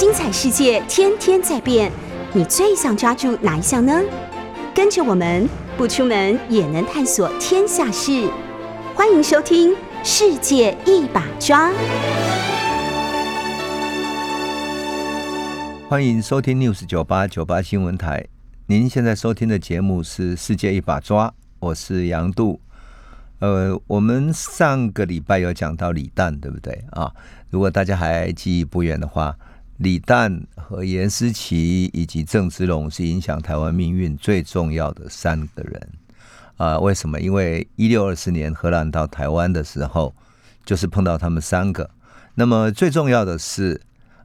精彩世界天天在变，你最想抓住哪一项呢？跟着我们不出门也能探索天下事，欢迎收听《世界一把抓》。欢迎收听 News 九八九八新闻台。您现在收听的节目是《世界一把抓》，我是杨度。呃，我们上个礼拜有讲到李诞，对不对啊？如果大家还记忆不远的话，李诞和严思琪以及郑芝龙是影响台湾命运最重要的三个人啊。为什么？因为一六二四年荷兰到台湾的时候，就是碰到他们三个。那么最重要的是，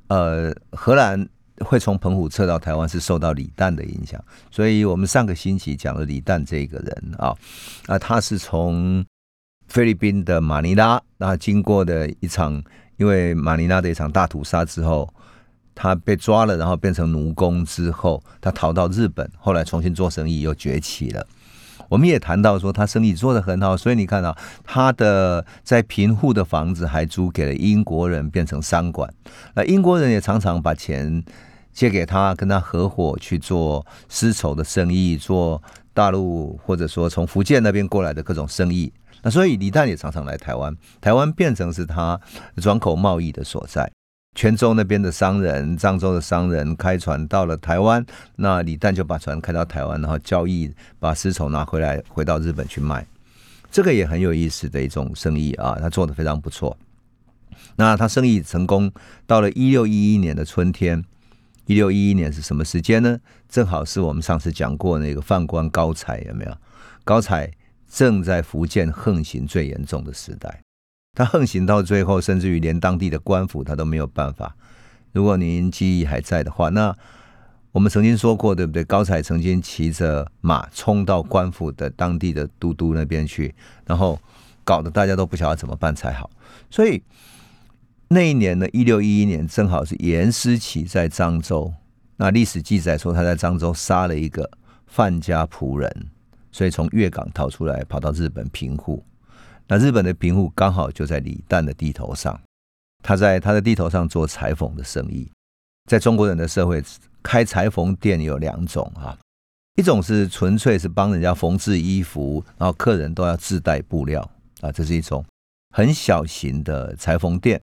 呃，荷兰。会从澎湖撤到台湾是受到李诞的影响，所以我们上个星期讲了李诞这个人啊，啊，他是从菲律宾的马尼拉，那经过的一场因为马尼拉的一场大屠杀之后，他被抓了，然后变成奴工之后，他逃到日本，后来重新做生意又崛起了。我们也谈到说他生意做得很好，所以你看到他的在贫户的房子还租给了英国人变成商馆，那英国人也常常把钱借给他，跟他合伙去做丝绸的生意，做大陆或者说从福建那边过来的各种生意。那所以李诞也常常来台湾，台湾变成是他转口贸易的所在。泉州那边的商人、漳州的商人开船到了台湾，那李诞就把船开到台湾，然后交易，把丝绸拿回来，回到日本去卖。这个也很有意思的一种生意啊，他做的非常不错。那他生意成功，到了一六一一年的春天，一六一一年是什么时间呢？正好是我们上次讲过那个犯官高才有没有？高才正在福建横行最严重的时代。他横行到最后，甚至于连当地的官府他都没有办法。如果您记忆还在的话，那我们曾经说过，对不对？高才曾经骑着马冲到官府的当地的都督那边去，然后搞得大家都不晓得怎么办才好。所以那一年呢，一六一一年，正好是严思琪在漳州。那历史记载说，他在漳州杀了一个范家仆人，所以从粤港逃出来，跑到日本平户。那日本的贫户刚好就在李诞的地头上，他在他的地头上做裁缝的生意。在中国人的社会，开裁缝店有两种啊，一种是纯粹是帮人家缝制衣服，然后客人都要自带布料啊，这是一种很小型的裁缝店。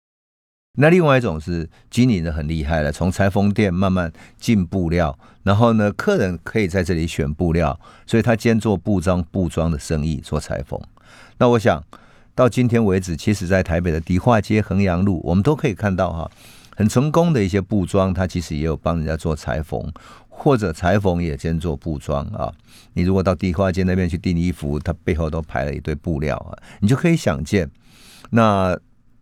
那另外一种是经营的很厉害了，从裁缝店慢慢进布料，然后呢，客人可以在这里选布料，所以他兼做布装布装的生意，做裁缝。那我想到今天为止，其实，在台北的迪化街、衡阳路，我们都可以看到哈，很成功的一些布庄，它其实也有帮人家做裁缝，或者裁缝也兼做布庄啊。你如果到迪化街那边去订衣服，它背后都排了一堆布料啊，你就可以想见。那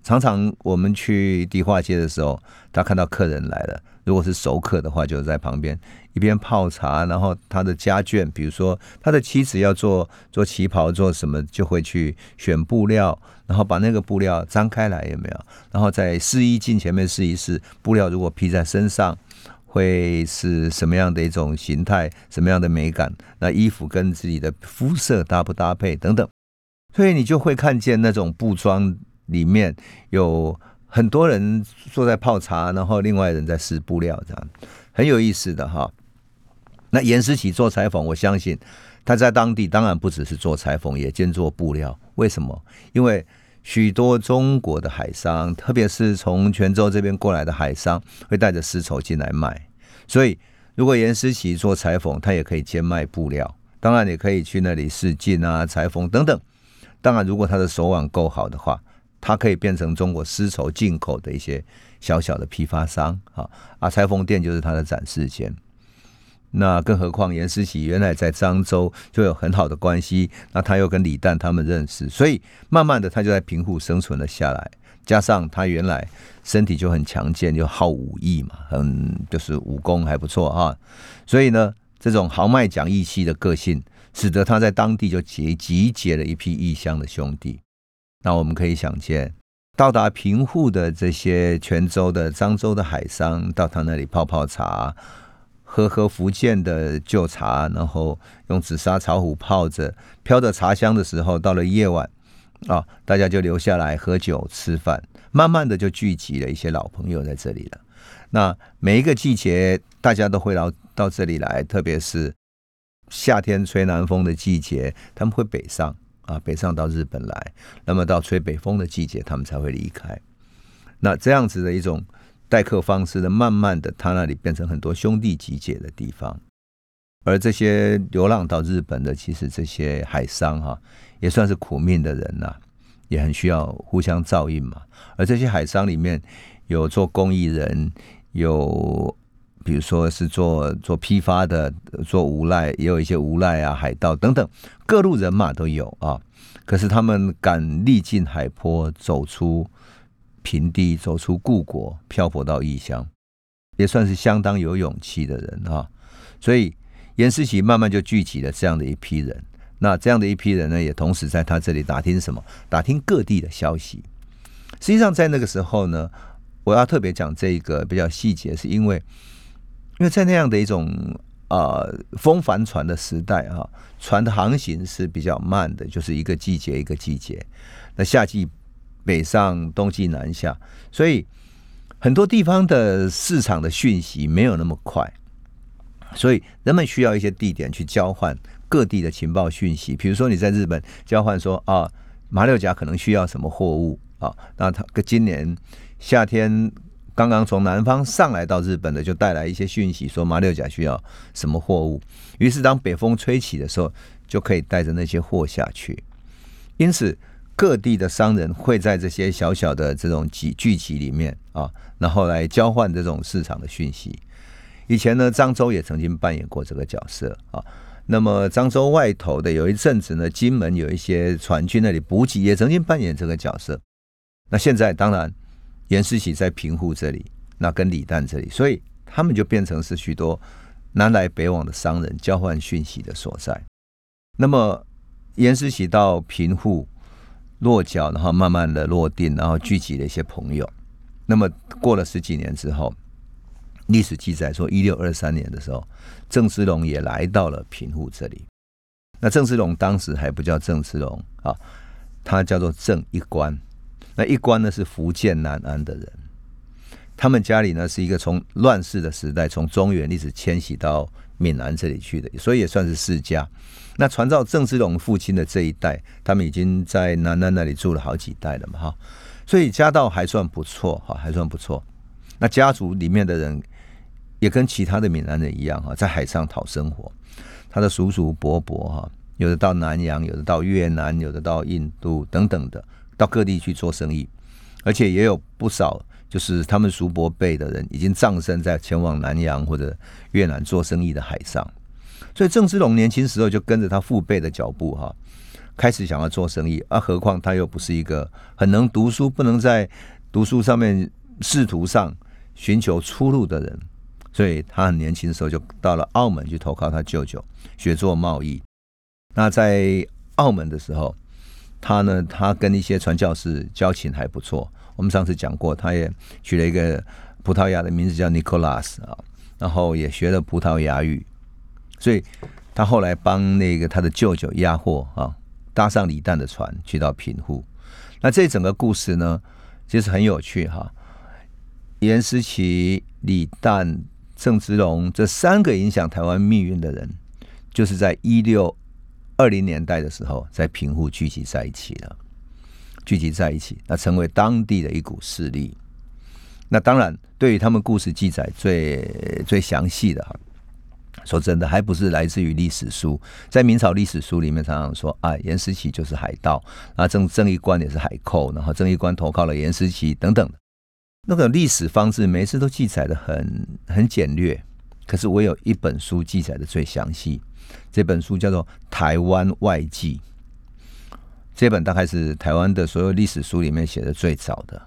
常常我们去迪化街的时候，他看到客人来了。如果是熟客的话，就在旁边一边泡茶，然后他的家眷，比如说他的妻子要做做旗袍，做什么就会去选布料，然后把那个布料张开来，有没有？然后在试衣镜前面试一试，布料如果披在身上会是什么样的一种形态，什么样的美感？那衣服跟自己的肤色搭不搭配等等，所以你就会看见那种布装里面有。很多人坐在泡茶，然后另外人在撕布料，这样很有意思的哈。那严思琪做裁缝，我相信他在当地当然不只是做裁缝，也兼做布料。为什么？因为许多中国的海商，特别是从泉州这边过来的海商，会带着丝绸进来卖。所以，如果严思琪做裁缝，他也可以兼卖布料。当然，也可以去那里试镜啊、裁缝等等。当然，如果他的手腕够好的话。它可以变成中国丝绸进口的一些小小的批发商，啊啊，裁缝店就是它的展示间。那更何况严思琪原来在漳州就有很好的关系，那他又跟李诞他们认识，所以慢慢的他就在平户生存了下来。加上他原来身体就很强健，就好武艺嘛，很就是武功还不错啊。所以呢，这种豪迈讲义气的个性，使得他在当地就结集结了一批异乡的兄弟。那我们可以想见，到达平户的这些泉州的、漳州的海商，到他那里泡泡茶，喝喝福建的旧茶，然后用紫砂茶壶泡着，飘着茶香的时候，到了夜晚啊，大家就留下来喝酒吃饭，慢慢的就聚集了一些老朋友在这里了。那每一个季节，大家都会到到这里来，特别是夏天吹南风的季节，他们会北上啊，北上到日本来。那么到吹北风的季节，他们才会离开。那这样子的一种待客方式呢，慢慢的，他那里变成很多兄弟集结的地方。而这些流浪到日本的，其实这些海商哈，也算是苦命的人呐，也很需要互相照应嘛。而这些海商里面有做公益人，有比如说是做做批发的，做无赖，也有一些无赖啊、海盗等等各路人马都有啊。可是他们敢历尽海坡，走出平地，走出故国，漂泊到异乡，也算是相当有勇气的人啊。所以。严思琪慢慢就聚集了这样的一批人，那这样的一批人呢，也同时在他这里打听什么？打听各地的消息。实际上，在那个时候呢，我要特别讲这个比较细节，是因为，因为在那样的一种呃风帆船的时代啊，船的航行是比较慢的，就是一个季节一个季节。那夏季北上，冬季南下，所以很多地方的市场的讯息没有那么快。所以人们需要一些地点去交换各地的情报讯息，比如说你在日本交换说啊，马六甲可能需要什么货物啊，那他今年夏天刚刚从南方上来到日本的，就带来一些讯息说马六甲需要什么货物，于是当北风吹起的时候，就可以带着那些货下去。因此各地的商人会在这些小小的这种集聚集里面啊，然后来交换这种市场的讯息。以前呢，漳州也曾经扮演过这个角色啊。那么漳州外头的有一阵子呢，金门有一些船去那里补给，也曾经扮演这个角色。那现在当然，严世喜在平户这里，那跟李旦这里，所以他们就变成是许多南来北往的商人交换讯息的所在。那么严世喜到平户落脚，然后慢慢的落定，然后聚集了一些朋友。那么过了十几年之后。历史记载说，一六二三年的时候，郑芝龙也来到了平户这里。那郑芝龙当时还不叫郑芝龙啊，他叫做郑一官。那一关呢是福建南安的人，他们家里呢是一个从乱世的时代，从中原一直迁徙到闽南这里去的，所以也算是世家。那传到郑芝龙父亲的这一代，他们已经在南安那里住了好几代了嘛，哈，所以家道还算不错，哈，还算不错。那家族里面的人。也跟其他的闽南人一样哈，在海上讨生活。他的叔叔伯伯哈，有的到南洋，有的到越南，有的到印度等等的，到各地去做生意。而且也有不少就是他们叔伯辈的人，已经葬身在前往南洋或者越南做生意的海上。所以郑芝龙年轻时候就跟着他父辈的脚步哈，开始想要做生意。啊，何况他又不是一个很能读书，不能在读书上面仕途上寻求出路的人。所以他很年轻的时候就到了澳门去投靠他舅舅学做贸易。那在澳门的时候，他呢，他跟一些传教士交情还不错。我们上次讲过，他也取了一个葡萄牙的名字叫 Nicolas 啊，然后也学了葡萄牙语。所以他后来帮那个他的舅舅押货啊，搭上李旦的船去到平户。那这整个故事呢，其实很有趣哈。严思琪、李旦。郑芝龙这三个影响台湾命运的人，就是在一六二零年代的时候，在平户聚集在一起了，聚集在一起，那成为当地的一股势力。那当然，对于他们故事记载最最详细的哈，说真的，还不是来自于历史书。在明朝历史书里面，常常说啊，严思琪就是海盗，啊，郑郑义官也是海寇，然后郑义官投靠了严思琪等等。那个历史方式每次都记载的很很简略，可是我有一本书记载的最详细，这本书叫做《台湾外记》，这本大概是台湾的所有历史书里面写的最早的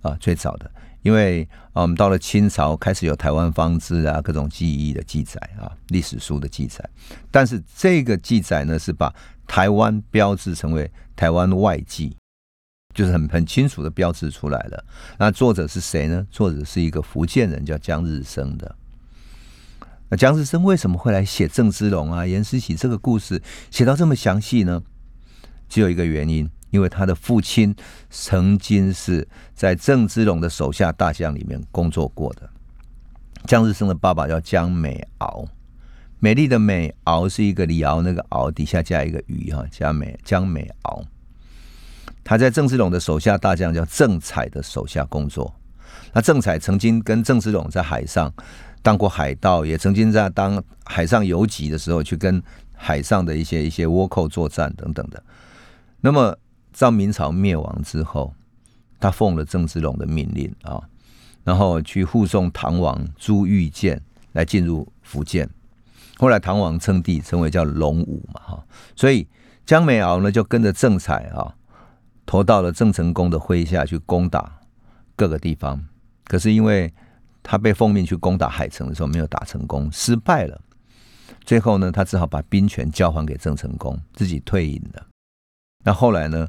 啊，最早的，因为啊，我们到了清朝开始有台湾方志啊，各种记忆的记载啊，历史书的记载，但是这个记载呢，是把台湾标志成为台湾外记。就是很很清楚的标志出来了。那作者是谁呢？作者是一个福建人，叫江日升的。那江日升为什么会来写郑芝龙啊、严思喜这个故事，写到这么详细呢？只有一个原因，因为他的父亲曾经是在郑芝龙的手下大将里面工作过的。江日升的爸爸叫江美敖，美丽的美敖是一个李敖那个敖底下加一个鱼哈，江美江美敖。他在郑芝龙的手下大将叫郑彩的手下工作。那郑彩曾经跟郑芝龙在海上当过海盗，也曾经在当海上游击的时候去跟海上的一些一些倭寇作战等等的。那么在明朝灭亡之后，他奉了郑芝龙的命令啊。然后去护送唐王朱玉建来进入福建，后来唐王称帝，称为叫龙武嘛哈，所以江美敖呢就跟着郑彩啊，投到了郑成功的麾下去攻打各个地方，可是因为他被奉命去攻打海城的时候没有打成功，失败了，最后呢他只好把兵权交还给郑成功，自己退隐了。那后来呢，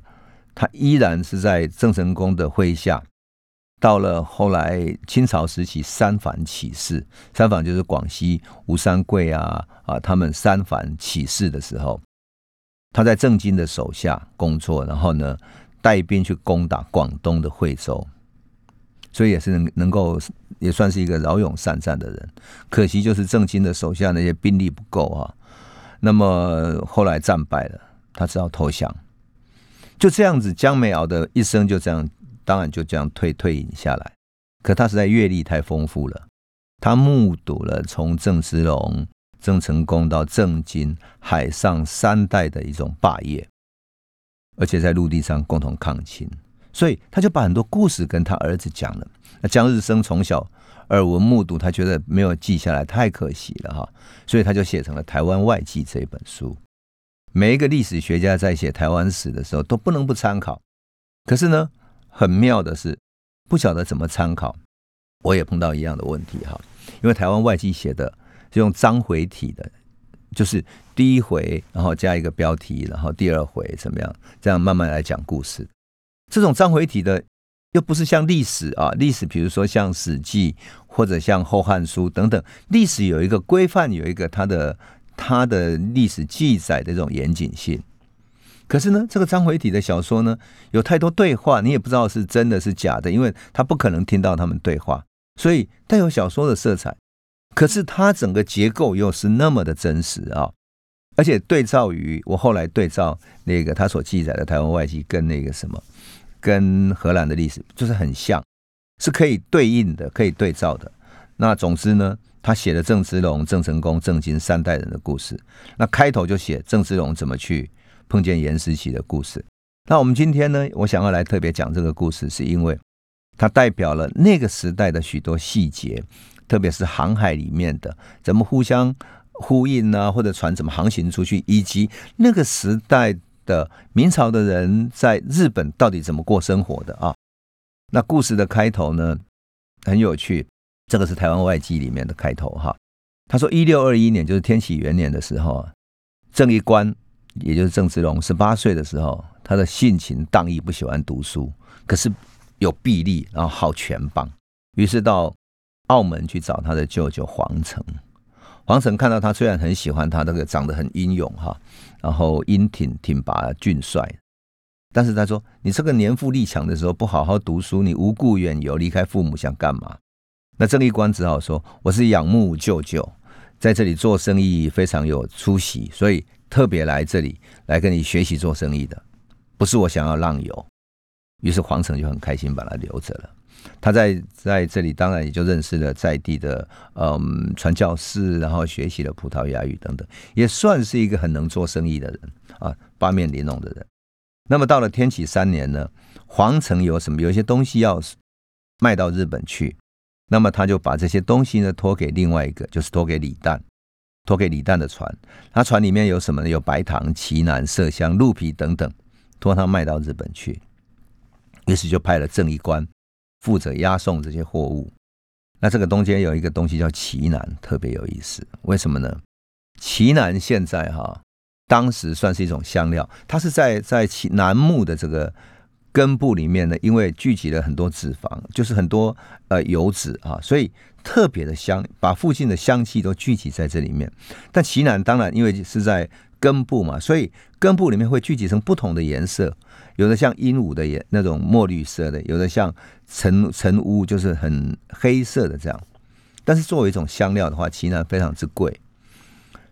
他依然是在郑成功的麾下。到了后来清朝时期，三反起事，三反就是广西吴三桂啊啊，他们三反起事的时候，他在郑经的手下工作，然后呢带兵去攻打广东的惠州，所以也是能能够也算是一个骁勇善战的人。可惜就是郑经的手下那些兵力不够啊，那么后来战败了，他只好投降。就这样子，江美敖的一生就这样。当然就这样退退隐下来，可他实在阅历太丰富了，他目睹了从郑芝龙、郑成功到郑经海上三代的一种霸业，而且在陆地上共同抗清，所以他就把很多故事跟他儿子讲了。那江日升从小耳闻目睹，他觉得没有记下来太可惜了哈，所以他就写成了《台湾外记》这本书。每一个历史学家在写台湾史的时候都不能不参考，可是呢？很妙的是，不晓得怎么参考，我也碰到一样的问题哈。因为台湾外记写的是用章回体的，就是第一回，然后加一个标题，然后第二回怎么样，这样慢慢来讲故事。这种章回体的又不是像历史啊，历史比如说像《史记》或者像《后汉书》等等，历史有一个规范，有一个它的它的历史记载的这种严谨性。可是呢，这个章回体的小说呢，有太多对话，你也不知道是真的是假的，因为他不可能听到他们对话，所以带有小说的色彩。可是它整个结构又是那么的真实啊，而且对照于我后来对照那个他所记载的台湾外记，跟那个什么，跟荷兰的历史就是很像，是可以对应的，可以对照的。那总之呢，他写了郑芝龙、郑成功、郑经三代人的故事，那开头就写郑芝龙怎么去。碰见严思琪的故事。那我们今天呢，我想要来特别讲这个故事，是因为它代表了那个时代的许多细节，特别是航海里面的怎么互相呼应啊，或者船怎么航行出去，以及那个时代的明朝的人在日本到底怎么过生活的啊。那故事的开头呢，很有趣，这个是台湾外记里面的开头哈。他说，一六二一年，就是天启元年的时候啊，正一官。也就是郑芝龙十八岁的时候，他的性情荡逸，不喜欢读书，可是有臂力，然后好拳棒，于是到澳门去找他的舅舅黄成。黄成看到他，虽然很喜欢他，那个长得很英勇哈，然后英挺挺拔俊帅，但是他说：“你这个年富力强的时候，不好好读书，你无故远游，离开父母，想干嘛？”那郑义官只好说：“我是仰慕舅舅，在这里做生意非常有出息，所以。”特别来这里来跟你学习做生意的，不是我想要浪游。于是黄成就很开心把他留着了。他在在这里当然也就认识了在地的嗯传教士，然后学习了葡萄牙语等等，也算是一个很能做生意的人啊，八面玲珑的人。那么到了天启三年呢，皇城有什么有一些东西要卖到日本去，那么他就把这些东西呢托给另外一个，就是托给李旦。托给李旦的船，他船里面有什么呢？有白糖、奇楠、麝香、鹿皮等等，托他卖到日本去。于是就派了正义官负责押送这些货物。那这个中间有一个东西叫奇楠，特别有意思。为什么呢？奇楠现在哈，当时算是一种香料，它是在在奇楠木的这个根部里面呢，因为聚集了很多脂肪，就是很多呃油脂啊，所以特别的香，把附近的香气都聚集在这里面。但奇楠当然因为是在根部嘛，所以根部里面会聚集成不同的颜色，有的像鹦鹉的颜那种墨绿色的，有的像晨晨乌就是很黑色的这样。但是作为一种香料的话，奇楠非常之贵。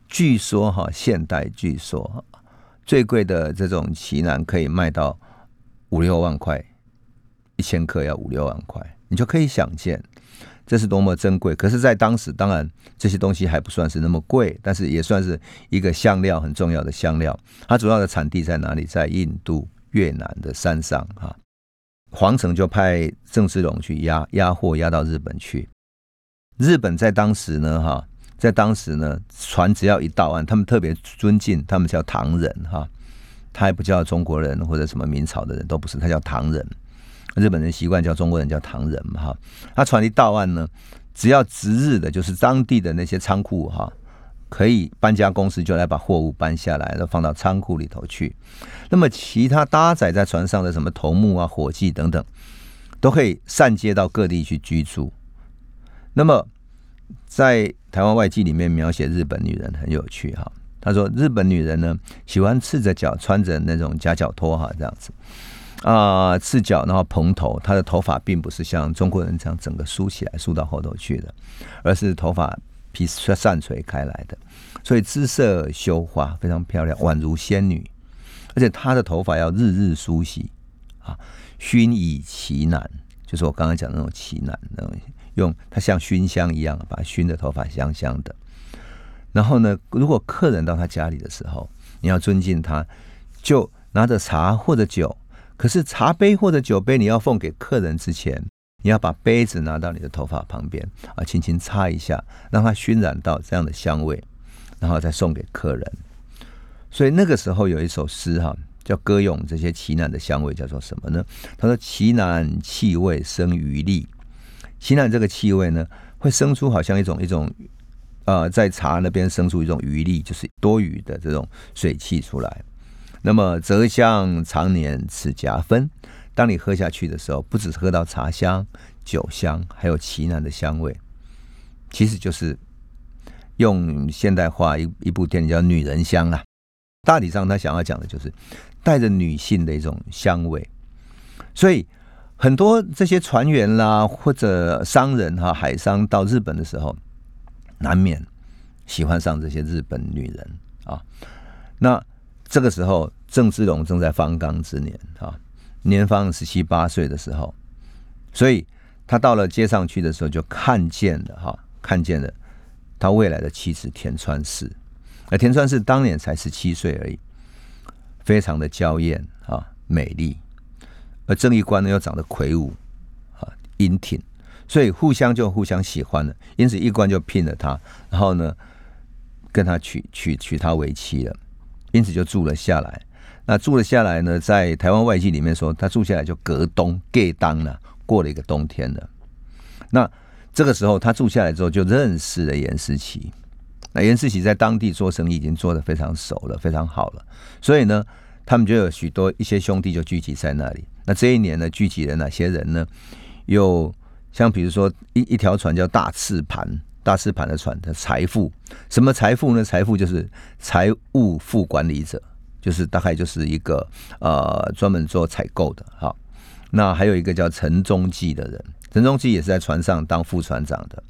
据说哈，现代据说最贵的这种奇楠可以卖到五六万块，一千克要五六万块，你就可以想见这是多么珍贵。可是，在当时，当然这些东西还不算是那么贵，但是也算是一个香料很重要的香料。它主要的产地在哪里？在印度、越南的山上哈。皇城就派郑芝龙去压压货，压到日本去。日本在当时呢，哈。在当时呢，船只要一到岸，他们特别尊敬，他们叫唐人哈，他还不叫中国人或者什么明朝的人都不是，他叫唐人。日本人习惯叫中国人叫唐人嘛哈。他传递到岸呢，只要值日的，就是当地的那些仓库哈，可以搬家公司就来把货物搬下来，然后放到仓库里头去。那么其他搭载在船上的什么头目啊、伙计等等，都可以散接到各地去居住。那么在台湾外记里面描写日本女人很有趣哈，他说日本女人呢喜欢赤着脚穿着那种夹脚拖哈这样子啊赤脚然后蓬头，她的头发并不是像中国人这样整个梳起来梳到后头去的，而是头发披散垂开来的，所以姿色羞花非常漂亮，宛如仙女，而且她的头发要日日梳洗啊，熏以奇楠，就是我刚刚讲那种奇楠那种。用它像熏香一样，把熏的头发香香的。然后呢，如果客人到他家里的时候，你要尊敬他，就拿着茶或者酒。可是茶杯或者酒杯，你要奉给客人之前，你要把杯子拿到你的头发旁边啊，轻轻擦一下，让它熏染到这样的香味，然后再送给客人。所以那个时候有一首诗哈，叫歌咏这些奇楠的香味，叫做什么呢？他说：“奇楠气味生余力。”奇楠这个气味呢，会生出好像一种一种，呃，在茶那边生出一种余力，就是多余的这种水汽出来。那么泽香常年此夹分，当你喝下去的时候，不只是喝到茶香、酒香，还有奇楠的香味。其实就是用现代化一一部电影叫《女人香》啊，大体上他想要讲的就是带着女性的一种香味，所以。很多这些船员啦，或者商人哈，海商到日本的时候，难免喜欢上这些日本女人啊。那这个时候，郑芝龙正在方刚之年啊，年方十七八岁的时候，所以他到了街上去的时候，就看见了哈，看见了他未来的妻子田川氏。而田川氏当年才十七岁而已，非常的娇艳啊，美丽。而正义官呢又长得魁梧啊英挺，所以互相就互相喜欢了，因此一官就聘了他，然后呢跟他娶娶娶她为妻了，因此就住了下来。那住了下来呢，在台湾外记里面说，他住下来就隔冬隔当了，过了一个冬天了。那这个时候他住下来之后，就认识了严思琪。那严思琪在当地做生意已经做得非常熟了，非常好了，所以呢，他们就有许多一些兄弟就聚集在那里。那这一年呢，聚集了哪些人呢？有像比如说一一条船叫大赤盘，大师盘的船的财富，什么财富呢？财富就是财务副管理者，就是大概就是一个呃专门做采购的。好，那还有一个叫陈中记的人，陈中记也是在船上当副船长的。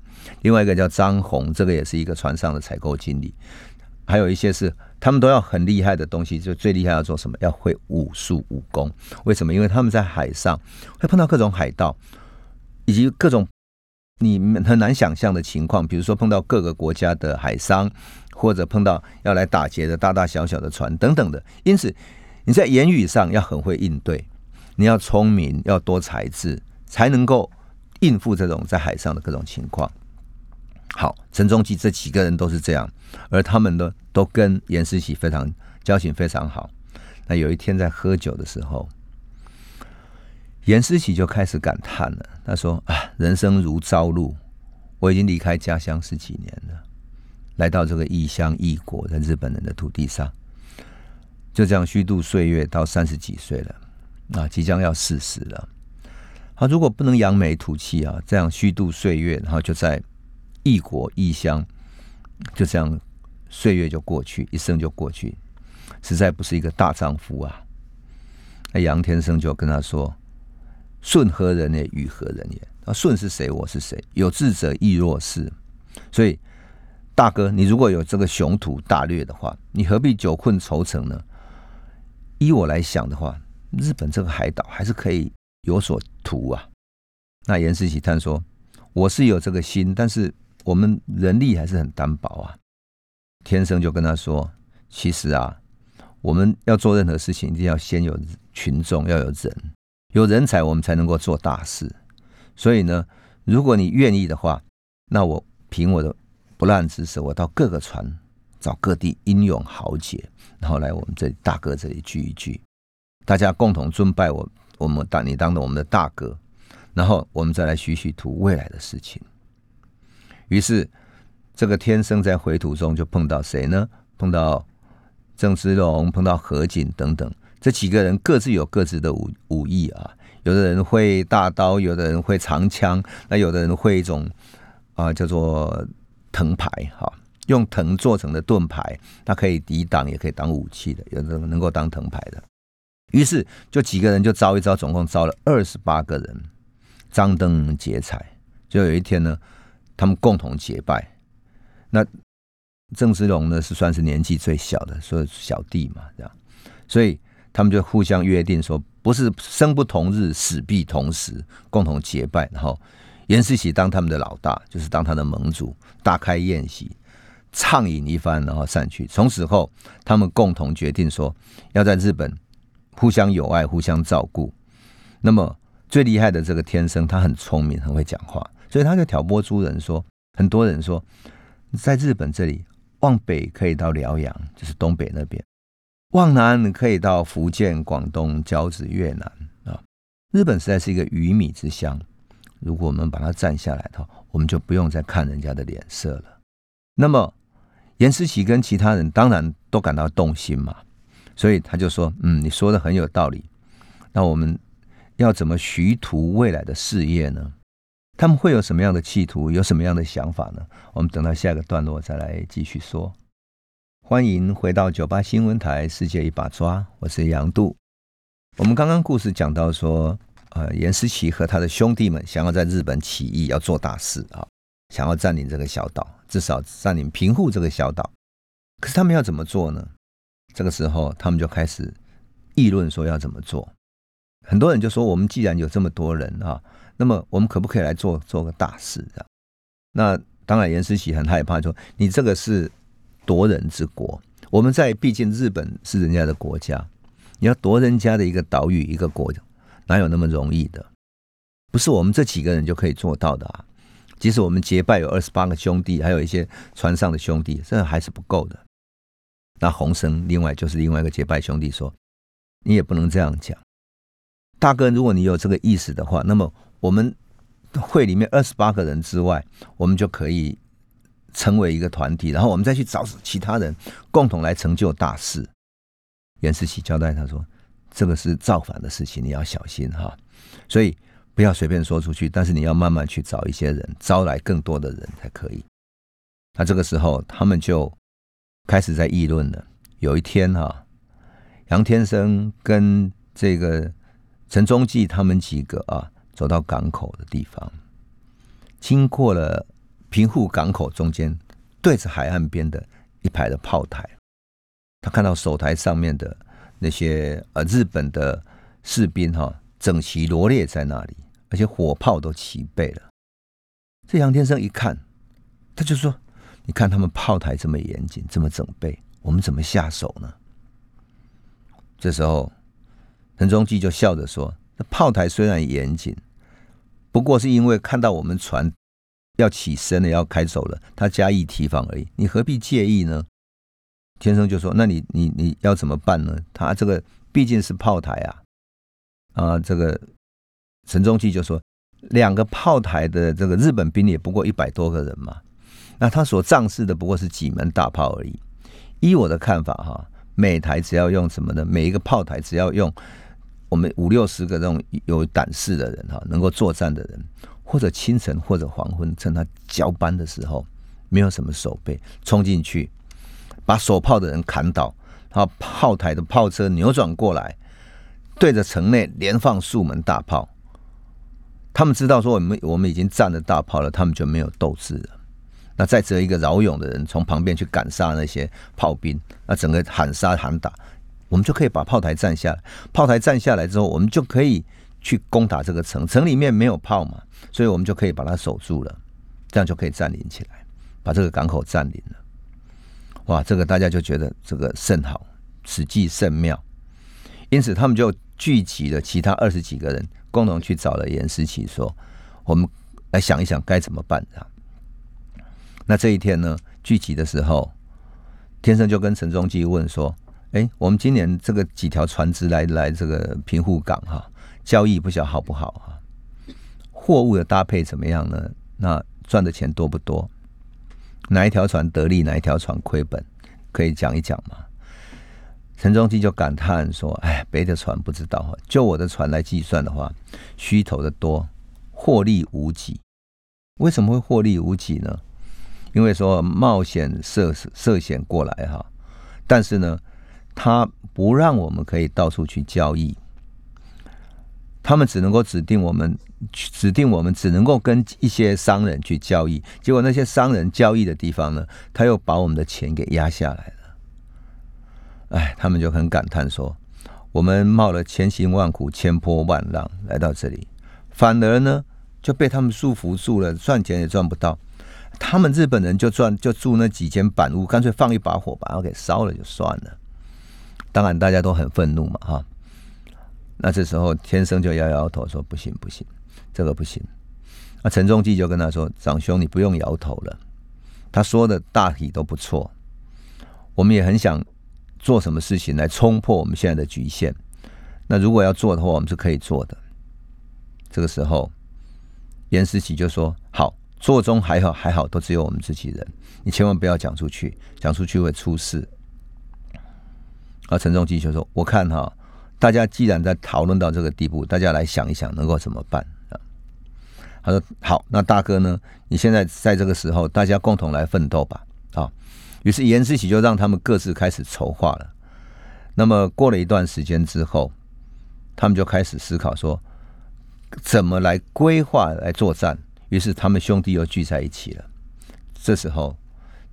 另外一个叫张红，这个也是一个船上的采购经理。还有一些是。他们都要很厉害的东西，就最厉害要做什么？要会武术武功。为什么？因为他们在海上会碰到各种海盗，以及各种你们很难想象的情况。比如说碰到各个国家的海商，或者碰到要来打劫的大大小小的船等等的。因此你在言语上要很会应对，你要聪明，要多才智，才能够应付这种在海上的各种情况。好，陈忠基这几个人都是这样，而他们呢，都跟严思琪非常交情非常好。那有一天在喝酒的时候，严思琪就开始感叹了。他说：“啊，人生如朝露，我已经离开家乡十几年了，来到这个异乡异国，在日本人的土地上，就这样虚度岁月到三十几岁了。啊，即将要四十了。他如果不能扬眉吐气啊，这样虚度岁月，然后就在异国异乡，就这样岁月就过去，一生就过去，实在不是一个大丈夫啊。那杨天生就跟他说：“顺何人也，与何人也？啊，顺是谁？我是谁？有志者亦若是。所以，大哥，你如果有这个雄图大略的话，你何必久困愁城呢？依我来想的话，日本这个海岛还是可以。”有所图啊，那严世奇他说：“我是有这个心，但是我们人力还是很单薄啊。”天生就跟他说：“其实啊，我们要做任何事情，一定要先有群众，要有人，有人才，我们才能够做大事。所以呢，如果你愿意的话，那我凭我的不烂之舌，我到各个船找各地英勇豪杰，然后来我们这里大哥这里聚一聚，大家共同尊拜我。”我们当你当着我们的大哥，然后我们再来徐徐图未来的事情。于是，这个天生在回途中就碰到谁呢？碰到郑芝龙，碰到何锦等等这几个人，各自有各自的武武艺啊。有的人会大刀，有的人会长枪，那有的人会一种啊叫做藤牌哈，用藤做成的盾牌，它可以抵挡，也可以当武器的。有的人能够当藤牌的。于是，就几个人就招一招，总共招了二十八个人，张灯结彩。就有一天呢，他们共同结拜。那郑芝龙呢，是算是年纪最小的，所以小弟嘛，这样。所以他们就互相约定说，不是生不同日，死必同时，共同结拜。然后严世喜当他们的老大，就是当他的盟主，大开宴席，畅饮一番，然后散去。从此后，他们共同决定说，要在日本。互相友爱，互相照顾。那么最厉害的这个天生，他很聪明，很会讲话，所以他就挑拨诸人说，很多人说，在日本这里，往北可以到辽阳，就是东北那边；往南可以到福建、广东、交子、越南啊。日本实在是一个鱼米之乡，如果我们把它占下来的话，我们就不用再看人家的脸色了。那么严思琪跟其他人当然都感到动心嘛。所以他就说：“嗯，你说的很有道理。那我们要怎么徐图未来的事业呢？他们会有什么样的企图？有什么样的想法呢？我们等到下一个段落再来继续说。欢迎回到九八新闻台《世界一把抓》，我是杨度。我们刚刚故事讲到说，呃，严思琪和他的兄弟们想要在日本起义，要做大事啊，想要占领这个小岛，至少占领平户这个小岛。可是他们要怎么做呢？”这个时候，他们就开始议论说要怎么做。很多人就说：“我们既然有这么多人啊，那么我们可不可以来做做个大事？”这样。那当然，严思琪很害怕，说：“你这个是夺人之国，我们在毕竟日本是人家的国家，你要夺人家的一个岛屿、一个国，哪有那么容易的？不是我们这几个人就可以做到的啊！即使我们结拜有二十八个兄弟，还有一些船上的兄弟，这还是不够的。”那洪生另外就是另外一个结拜兄弟说：“你也不能这样讲，大哥，如果你有这个意思的话，那么我们会里面二十八个人之外，我们就可以成为一个团体，然后我们再去找其他人共同来成就大事。”袁世奇交代他说：“这个是造反的事情，你要小心哈，所以不要随便说出去，但是你要慢慢去找一些人，招来更多的人才可以。”那这个时候他们就。开始在议论了。有一天哈，杨天生跟这个陈忠纪他们几个啊，走到港口的地方，经过了平户港口中间对着海岸边的一排的炮台，他看到手台上面的那些呃日本的士兵哈，整齐罗列在那里，而且火炮都齐备了。这杨天生一看，他就说。你看他们炮台这么严谨，这么整备，我们怎么下手呢？这时候，陈忠基就笑着说：“那炮台虽然严谨，不过是因为看到我们船要起身了，要开走了，他加以提防而已。你何必介意呢？”天生就说：“那你你你要怎么办呢？他这个毕竟是炮台啊！”啊，这个陈忠基就说：“两个炮台的这个日本兵也不过一百多个人嘛。”那他所仗势的不过是几门大炮而已。依我的看法，哈，每台只要用什么呢？每一个炮台只要用我们五六十个这种有胆识的人哈，能够作战的人，或者清晨或者黄昏，趁他交班的时候，没有什么守备，冲进去，把守炮的人砍倒，然后炮台的炮车扭转过来，对着城内连放数门大炮。他们知道说我们我们已经占了大炮了，他们就没有斗志了。那再择一个饶勇的人从旁边去赶杀那些炮兵，那整个喊杀喊打。我们就可以把炮台占下来，炮台占下来之后，我们就可以去攻打这个城。城里面没有炮嘛，所以我们就可以把它守住了，这样就可以占领起来，把这个港口占领了。哇，这个大家就觉得这个甚好，此计甚妙。因此，他们就聚集了其他二十几个人，共同去找了严思齐，说：“我们来想一想该怎么办。”啊，那这一天呢，聚集的时候，天生就跟陈忠基问说。哎，我们今年这个几条船只来来这个平户港哈，交易不晓好不好啊？货物的搭配怎么样呢？那赚的钱多不多？哪一条船得利，哪一条船亏本？可以讲一讲吗？陈忠基就感叹说：“哎，别的船不知道哈，就我的船来计算的话，虚投的多，获利无几。为什么会获利无几呢？因为说冒险涉涉险过来哈，但是呢。”他不让我们可以到处去交易，他们只能够指定我们，指定我们只能够跟一些商人去交易。结果那些商人交易的地方呢，他又把我们的钱给压下来了。哎，他们就很感叹说：“我们冒了千辛万苦、千波万浪来到这里，反而呢就被他们束缚住了，赚钱也赚不到。他们日本人就赚就住那几间板屋，干脆放一把火把它给烧了就算了。”当然，大家都很愤怒嘛，哈。那这时候，天生就摇摇头说：“不行，不行，这个不行。”那陈仲基就跟他说：“长兄，你不用摇头了。他说的大体都不错，我们也很想做什么事情来冲破我们现在的局限。那如果要做的话，我们是可以做的。”这个时候，严思琪就说：“好，做中还好，还好，都只有我们自己人，你千万不要讲出去，讲出去会出事。”而，陈仲基就说：“我看哈，大家既然在讨论到这个地步，大家来想一想，能够怎么办啊？”他说：“好，那大哥呢？你现在在这个时候，大家共同来奋斗吧。”啊，于是严思琪就让他们各自开始筹划了。那么过了一段时间之后，他们就开始思考说，怎么来规划来作战。于是他们兄弟又聚在一起了。这时候。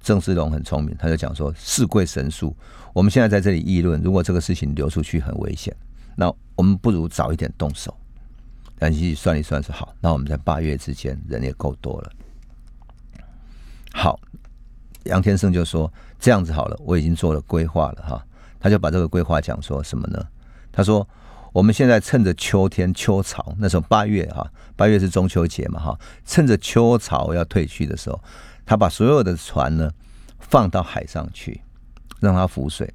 郑世龙很聪明，他就讲说：“事贵神速，我们现在在这里议论，如果这个事情流出去很危险，那我们不如早一点动手。”但其实算一算是好，那我们在八月之间人也够多了。好，杨天生就说：“这样子好了，我已经做了规划了哈。”他就把这个规划讲说什么呢？他说：“我们现在趁着秋天秋潮，那时候八月哈，八月是中秋节嘛哈，趁着秋潮要退去的时候。”他把所有的船呢放到海上去，让它浮水，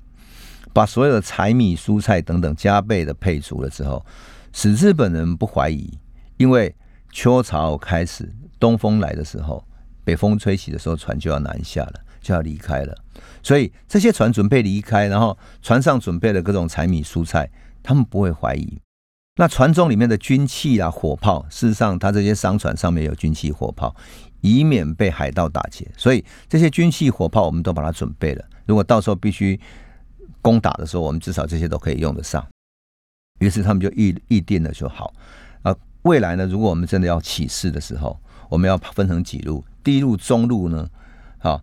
把所有的柴米蔬菜等等加倍的配足了之后，使日本人不怀疑，因为秋潮开始，东风来的时候，北风吹起的时候，船就要南下了，就要离开了。所以这些船准备离开，然后船上准备了各种柴米蔬菜，他们不会怀疑。那船中里面的军器啊、火炮，事实上，他这些商船上面有军器、火炮。以免被海盗打劫，所以这些军器、火炮我们都把它准备了。如果到时候必须攻打的时候，我们至少这些都可以用得上。于是他们就议议定了就好。啊，未来呢，如果我们真的要起事的时候，我们要分成几路。第一路、中路呢，好，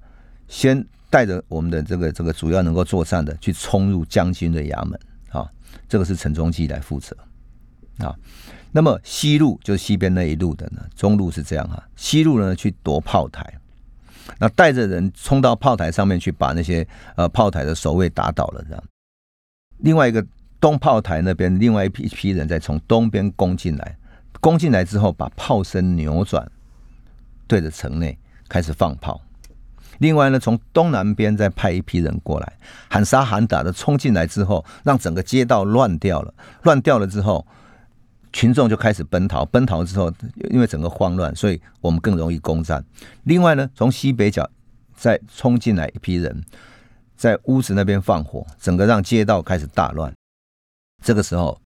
先带着我们的这个这个主要能够作战的去冲入将军的衙门。啊，这个是陈忠基来负责。啊。那么西路就是西边那一路的呢，中路是这样哈。西路呢去夺炮台，那带着人冲到炮台上面去，把那些呃炮台的守卫打倒了这样。另外一个东炮台那边，另外一批一批人再从东边攻进来，攻进来之后把炮身扭转，对着城内开始放炮。另外呢，从东南边再派一批人过来，喊杀喊打的冲进来之后，让整个街道乱掉了。乱掉了之后。群众就开始奔逃，奔逃之后，因为整个慌乱，所以我们更容易攻占。另外呢，从西北角再冲进来一批人，在屋子那边放火，整个让街道开始大乱。这个时候，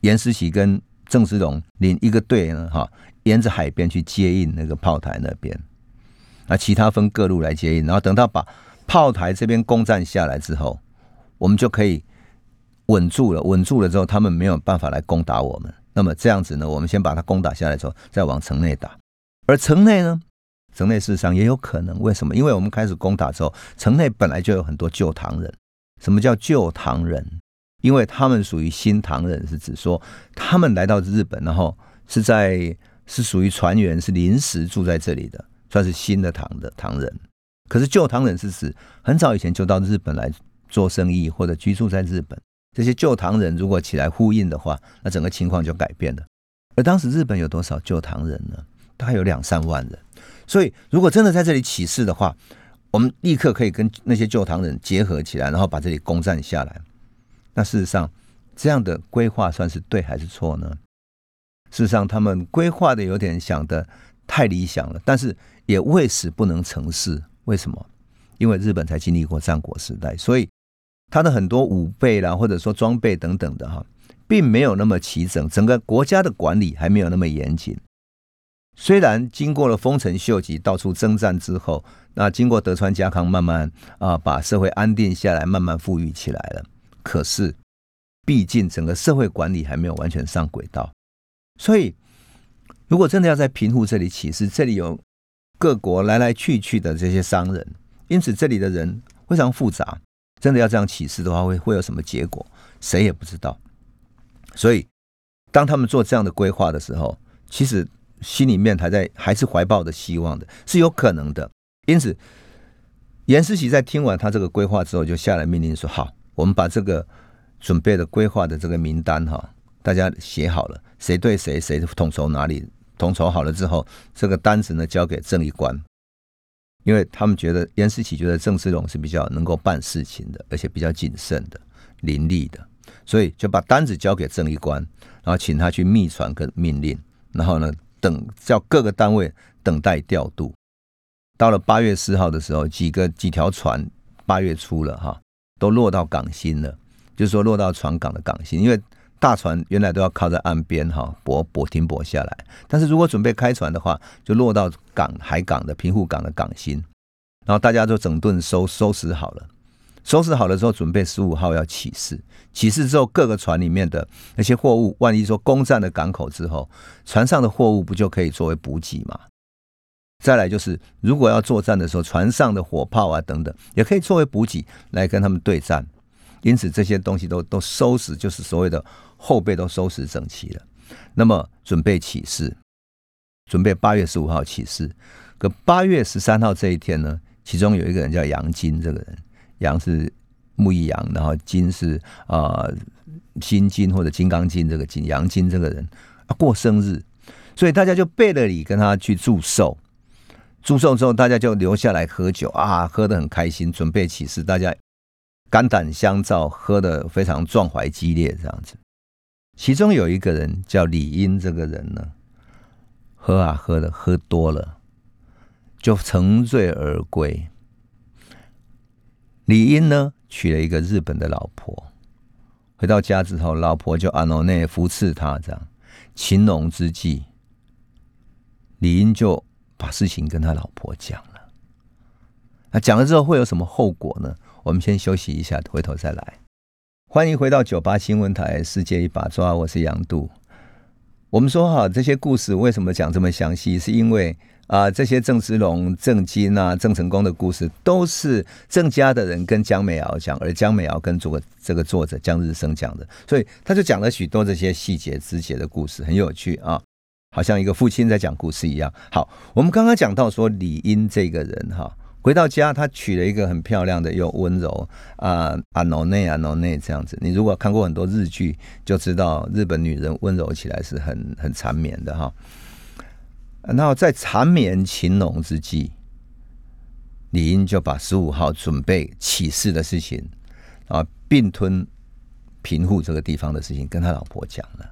严思琪跟郑芝龙领一个队呢，哈，沿着海边去接应那个炮台那边，那其他分各路来接应，然后等到把炮台这边攻占下来之后，我们就可以稳住了。稳住了之后，他们没有办法来攻打我们。那么这样子呢，我们先把它攻打下来之后，再往城内打。而城内呢，城内事实上也有可能，为什么？因为我们开始攻打之后，城内本来就有很多旧唐人。什么叫旧唐人？因为他们属于新唐人，是指说他们来到日本，然后是在是属于船员，是临时住在这里的，算是新的唐的唐人。可是旧唐人是指很早以前就到日本来做生意或者居住在日本。这些旧唐人如果起来呼应的话，那整个情况就改变了。而当时日本有多少旧唐人呢？大概有两三万人。所以如果真的在这里起事的话，我们立刻可以跟那些旧唐人结合起来，然后把这里攻占下来。那事实上，这样的规划算是对还是错呢？事实上，他们规划的有点想的太理想了，但是也未使不能成事。为什么？因为日本才经历过战国时代，所以他的很多武备啦，或者说装备等等的哈，并没有那么齐整，整个国家的管理还没有那么严谨。虽然经过了丰臣秀吉到处征战之后，那经过德川家康慢慢啊把社会安定下来，慢慢富裕起来了。可是，毕竟整个社会管理还没有完全上轨道，所以如果真的要在平户这里起事，这里有各国来来去去的这些商人，因此这里的人非常复杂。真的要这样起事的话，会会有什么结果，谁也不知道。所以，当他们做这样的规划的时候，其实心里面还在还是怀抱的希望的，是有可能的。因此，严思琪在听完他这个规划之后，就下来命令说：“好。”我们把这个准备的规划的这个名单哈，大家写好了，谁对谁，谁统筹哪里，统筹好了之后，这个单子呢交给正一官，因为他们觉得严世奇觉得郑芝龙是比较能够办事情的，而且比较谨慎的、伶俐的，所以就把单子交给郑一官，然后请他去密传跟命令，然后呢等叫各个单位等待调度。到了八月四号的时候，几个几条船，八月初了哈。都落到港心了，就是说落到船港的港心，因为大船原来都要靠在岸边哈泊泊停泊下来，但是如果准备开船的话，就落到港海港的平户港的港心，然后大家都整顿收收拾好了，收拾好了之后，准备十五号要起事，起事之后各个船里面的那些货物，万一说攻占了港口之后，船上的货物不就可以作为补给吗？再来就是，如果要作战的时候，船上的火炮啊等等，也可以作为补给来跟他们对战。因此这些东西都都收拾，就是所谓的后背都收拾整齐了。那么准备起事，准备八月十五号起事。可八月十三号这一天呢，其中有一个人叫杨金，这个人杨是木易杨，然后金是啊金金或者金刚金，这个金杨金这个人啊过生日，所以大家就备了礼跟他去祝寿。祝寿之后，大家就留下来喝酒啊，喝得很开心，准备起事，大家肝胆相照，喝得非常壮怀激烈，这样子。其中有一个人叫李英，这个人呢，喝啊喝的喝多了，就沉醉而归。李英呢，娶了一个日本的老婆，回到家之后，老婆就阿诺内扶持他，这样情浓之际，李英就。把事情跟他老婆讲了，那讲了之后会有什么后果呢？我们先休息一下，回头再来。欢迎回到九八新闻台《世界一把抓》，我是杨度。我们说哈，这些故事为什么讲这么详细？是因为啊，这些郑芝龙、郑经啊、郑成功的故事，都是郑家的人跟江美瑶讲，而江美瑶跟这个这个作者江日升讲的，所以他就讲了许多这些细节枝节的故事，很有趣啊。好像一个父亲在讲故事一样。好，我们刚刚讲到说李英这个人哈，回到家他娶了一个很漂亮的又温柔啊啊诺内啊诺内这样子。你如果看过很多日剧，就知道日本女人温柔起来是很很缠绵的哈。然后在缠绵情浓之际，李英就把十五号准备起事的事情啊，并吞平户这个地方的事情跟他老婆讲了。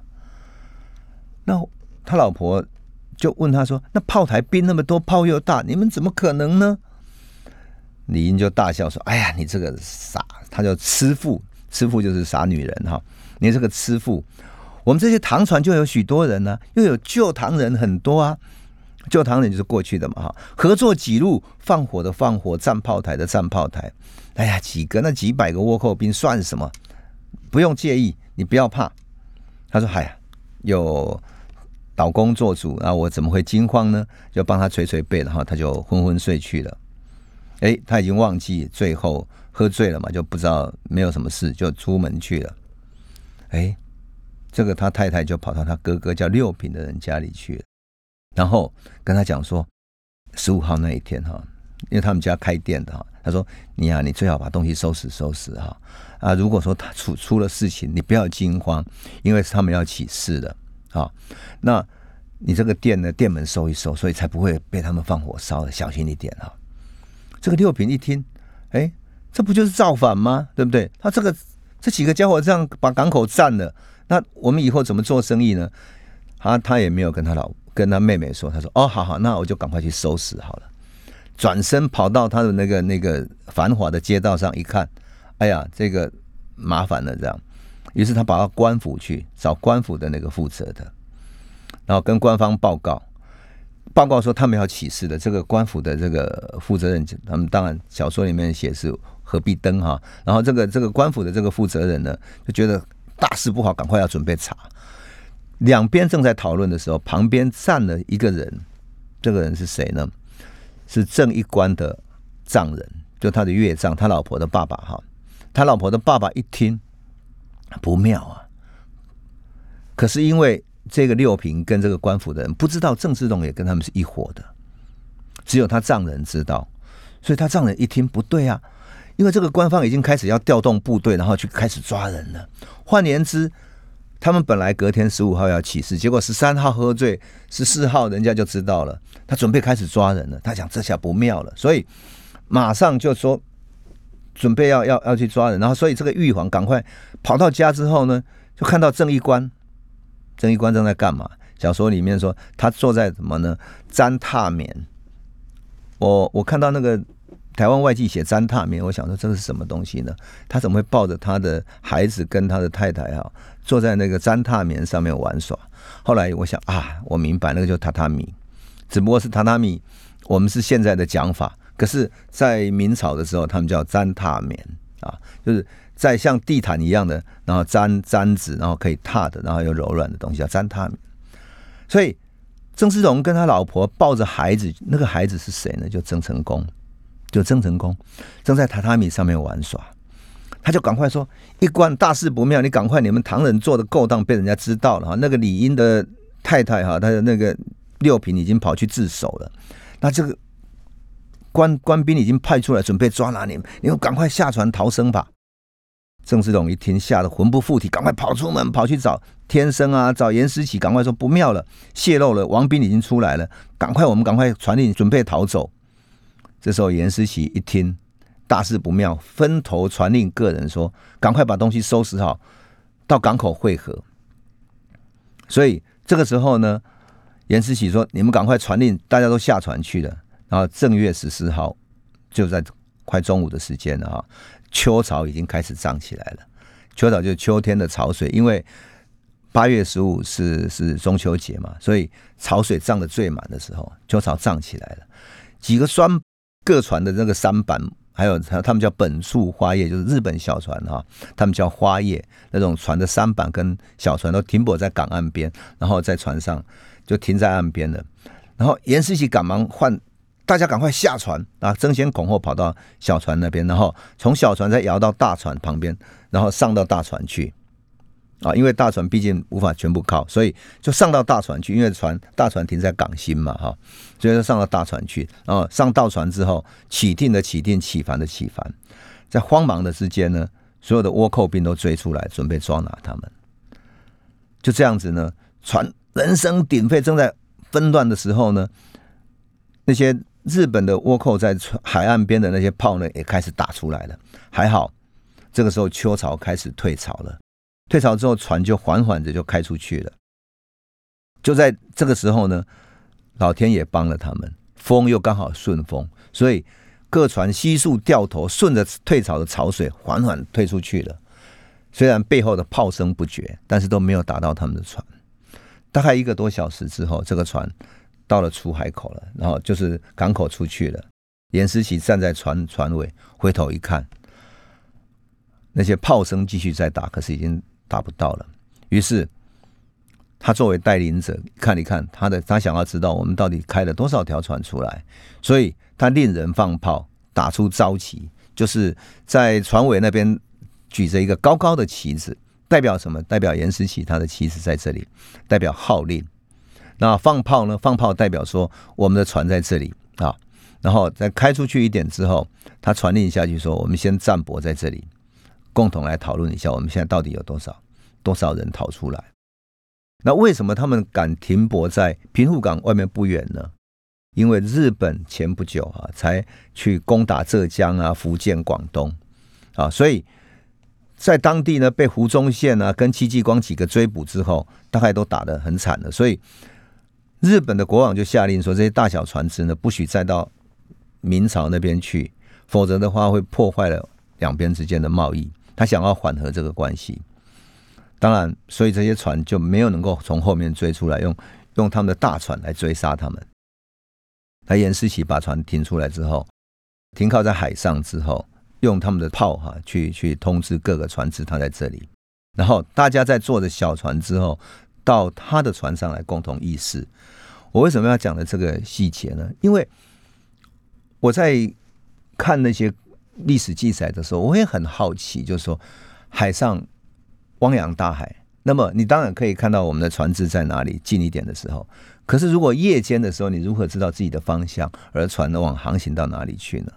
那。他老婆就问他说：“那炮台兵那么多，炮又大，你们怎么可能呢？”李英就大笑说：“哎呀，你这个傻，他叫痴妇，痴妇就是傻女人哈。你这个痴妇，我们这些唐船就有许多人呢，又有旧唐人很多啊。旧唐人就是过去的嘛哈，合作几路放火的放火，站炮台的站炮台。哎呀，几个那几百个倭寇兵算什么？不用介意，你不要怕。他说：“嗨呀，有导公做主，那我怎么会惊慌呢？就帮他捶捶背，然后他就昏昏睡去了。哎，他已经忘记最后喝醉了嘛，就不知道没有什么事，就出门去了。哎，这个他太太就跑到他哥哥叫六品的人家里去了。”然后跟他讲说，十五号那一天哈，因为他们家开店的哈，他说你呀，你最好把东西收拾收拾哈啊，如果说他出出了事情，你不要惊慌，因为是他们要起事的啊。那你这个店呢，店门收一收，所以才不会被他们放火烧的，小心一点哈。这个六品一听，哎，这不就是造反吗？对不对？他这个这几个家伙这样把港口占了，那我们以后怎么做生意呢？他他也没有跟他老。跟他妹妹说：“他说哦，好好，那我就赶快去收拾好了。”转身跑到他的那个那个繁华的街道上一看，哎呀，这个麻烦了，这样。于是他跑到官府去找官府的那个负责的，然后跟官方报告，报告说他们要起事的。这个官府的这个负责人，他们当然小说里面写是何必登哈。然后这个这个官府的这个负责人呢，就觉得大事不好，赶快要准备查。两边正在讨论的时候，旁边站了一个人，这个人是谁呢？是正一官的丈人，就他的岳丈，他老婆的爸爸哈。他老婆的爸爸一听不妙啊，可是因为这个六平跟这个官府的人不知道郑芝龙也跟他们是一伙的，只有他丈人知道，所以他丈人一听不对啊，因为这个官方已经开始要调动部队，然后去开始抓人了。换言之。他们本来隔天十五号要起事，结果十三号喝醉，十四号人家就知道了，他准备开始抓人了。他想这下不妙了，所以马上就说准备要要要去抓人。然后，所以这个玉皇赶快跑到家之后呢，就看到正义官，正义官正在干嘛？小说里面说他坐在什么呢？毡榻棉。我我看到那个。台湾外记写毡榻棉，我想说这是什么东西呢？他怎么会抱着他的孩子跟他的太太啊，坐在那个毡榻棉上面玩耍？后来我想啊，我明白那个就榻榻米，只不过是榻榻米，我们是现在的讲法。可是，在明朝的时候，他们叫毡榻棉啊，就是在像地毯一样的，然后毡毡子，然后可以踏的，然后又柔软的东西叫粘榻米。所以郑芝龙跟他老婆抱着孩子，那个孩子是谁呢？就郑成功。就曾成功正在榻榻米上面玩耍，他就赶快说：“一关大事不妙，你赶快！你们唐人做的勾当被人家知道了哈。那个李英的太太哈，他的那个六品已经跑去自首了。那这个官官兵已经派出来准备抓拿你们，你们赶快下船逃生吧。”郑世龙一听，吓得魂不附体，赶快跑出门，跑去找天生啊，找严思齐，赶快说不妙了，泄露了，王斌已经出来了，赶快我们赶快传令准备逃走。这时候，严思琪一听大事不妙，分头传令个人说：“赶快把东西收拾好，到港口汇合。”所以这个时候呢，严思琪说：“你们赶快传令，大家都下船去了。”然后正月十四号，就在快中午的时间了哈，秋潮已经开始涨起来了。秋潮就是秋天的潮水，因为八月十五是是中秋节嘛，所以潮水涨的最满的时候，秋潮涨起来了，几个双。各船的那个三板，还有他他们叫本树花叶，就是日本小船哈，他们叫花叶那种船的三板跟小船都停泊在港岸边，然后在船上就停在岸边了。然后严思琪赶忙换，大家赶快下船啊，争先恐后跑到小船那边，然后从小船再摇到大船旁边，然后上到大船去。啊，因为大船毕竟无法全部靠，所以就上到大船去。因为船大船停在港心嘛，哈，所以就上到大船去。然后上到船之后，起定的起定，起帆的起帆，在慌忙的之间呢，所有的倭寇兵都追出来，准备抓拿他们。就这样子呢，船人声鼎沸，正在纷乱的时候呢，那些日本的倭寇在海岸边的那些炮呢，也开始打出来了。还好，这个时候秋潮开始退潮了。退潮之后，船就缓缓的就开出去了。就在这个时候呢，老天爷帮了他们，风又刚好顺风，所以各船悉数掉头，顺着退潮的潮水缓缓退出去了。虽然背后的炮声不绝，但是都没有打到他们的船。大概一个多小时之后，这个船到了出海口了，然后就是港口出去了。严思琪站在船船尾，回头一看，那些炮声继续在打，可是已经打不到了。于是他作为带领者，看一看他的，他想要知道我们到底开了多少条船出来，所以他令人放炮，打出招旗，就是在船尾那边举着一个高高的旗子，代表什么？代表严思琪他的旗子在这里，代表号令。那放炮呢？放炮代表说我们的船在这里啊。然后再开出去一点之后，他传令下去说：“我们先暂泊在这里，共同来讨论一下，我们现在到底有多少多少人逃出来？那为什么他们敢停泊在平户港外面不远呢？因为日本前不久啊，才去攻打浙江啊、福建、广东啊，所以在当地呢，被胡宗宪啊跟戚继光几个追捕之后，大概都打得很惨了。所以日本的国王就下令说：这些大小船只呢，不许再到。”明朝那边去，否则的话会破坏了两边之间的贸易。他想要缓和这个关系，当然，所以这些船就没有能够从后面追出来，用用他们的大船来追杀他们。他严思琪把船停出来之后，停靠在海上之后，用他们的炮哈去去通知各个船只他在这里，然后大家在坐着小船之后，到他的船上来共同议事。我为什么要讲的这个细节呢？因为我在看那些历史记载的时候，我也很好奇，就是说海上汪洋大海，那么你当然可以看到我们的船只在哪里近一点的时候，可是如果夜间的时候，你如何知道自己的方向，而船往航行到哪里去呢？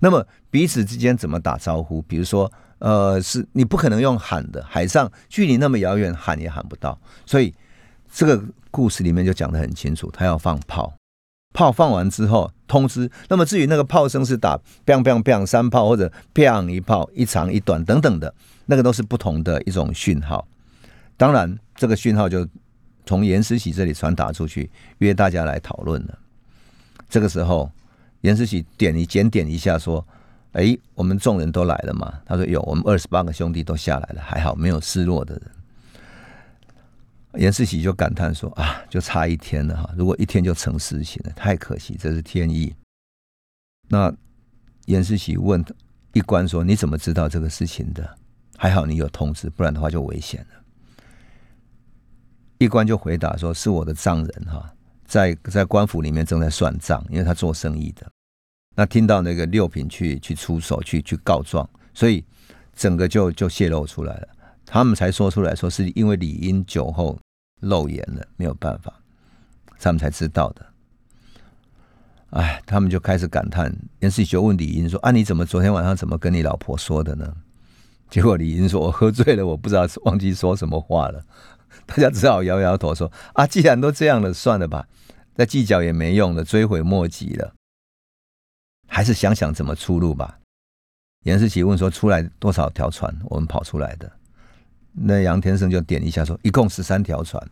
那么彼此之间怎么打招呼？比如说，呃，是你不可能用喊的，海上距离那么遥远，喊也喊不到，所以这个故事里面就讲得很清楚，他要放炮。炮放完之后通知，那么至于那个炮声是打 “bang bang bang” 三炮或者 “bang” 一炮一长一短等等的，那个都是不同的一种讯号。当然，这个讯号就从严思喜这里传达出去，约大家来讨论了。这个时候，严思喜点一检点一下说：“哎，我们众人都来了嘛？”他说：“有，我们二十八个兄弟都下来了，还好没有失落的人。”严世喜就感叹说：“啊，就差一天了哈！如果一天就成事情了，太可惜，这是天意。”那严世喜问一官说：“你怎么知道这个事情的？还好你有通知，不然的话就危险了。”一官就回答说：“是我的丈人哈，在在官府里面正在算账，因为他做生意的。那听到那个六品去去出手去去告状，所以整个就就泄露出来了。他们才说出来说是因为李英酒后。”漏言了，没有办法，他们才知道的。哎，他们就开始感叹。严世就问李英说：“啊，你怎么昨天晚上怎么跟你老婆说的呢？”结果李英说：“我喝醉了，我不知道忘记说什么话了。”大家只好摇摇头说：“啊，既然都这样了，算了吧，再计较也没用了，追悔莫及了，还是想想怎么出路吧。”严世奇问说：“出来多少条船？我们跑出来的？”那杨天生就点一下说，一共十三条船，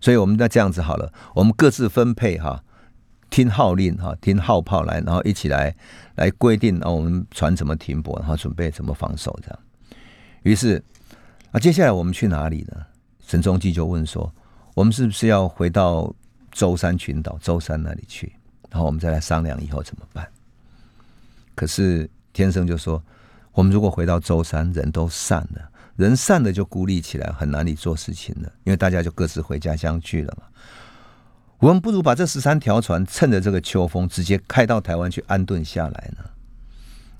所以我们那这样子好了，我们各自分配哈，听号令哈，听号炮来，然后一起来来规定啊，我们船怎么停泊，然后准备怎么防守这样。于是啊，接下来我们去哪里呢？陈忠基就问说，我们是不是要回到舟山群岛舟山那里去？然后我们再来商量以后怎么办？可是天生就说，我们如果回到舟山，人都散了。人散了就孤立起来，很难以做事情了，因为大家就各自回家乡去了嘛。我们不如把这十三条船趁着这个秋风，直接开到台湾去安顿下来呢。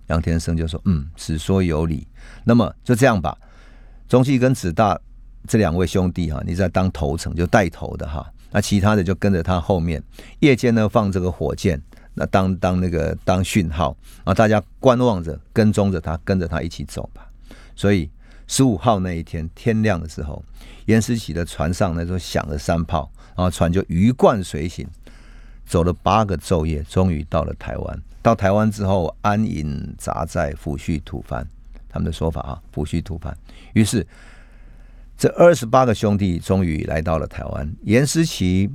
杨天生就说：“嗯，此说有理。那么就这样吧。中继跟子大这两位兄弟哈，你在当头层就带头的哈，那其他的就跟着他后面。夜间呢放这个火箭，那当当那个当讯号啊，大家观望着，跟踪着他，跟着他一起走吧。所以。”十五号那一天天亮的时候，严思琪的船上那时候响了三炮，然后船就鱼贯随行，走了八个昼夜，终于到了台湾。到台湾之后，安营扎寨，抚恤土蕃。他们的说法啊，抚恤土蕃。于是，这二十八个兄弟终于来到了台湾。严思琪、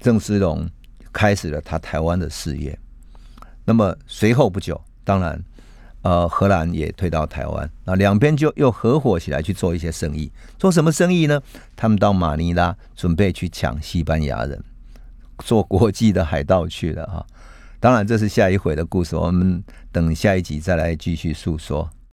郑思龙开始了他台湾的事业。那么随后不久，当然呃，荷兰也退到台湾，那两边就又合伙起来去做一些生意。做什么生意呢？他们到马尼拉准备去抢西班牙人，做国际的海盗去了哈。当然，这是下一回的故事，我们等下一集再来继续诉说。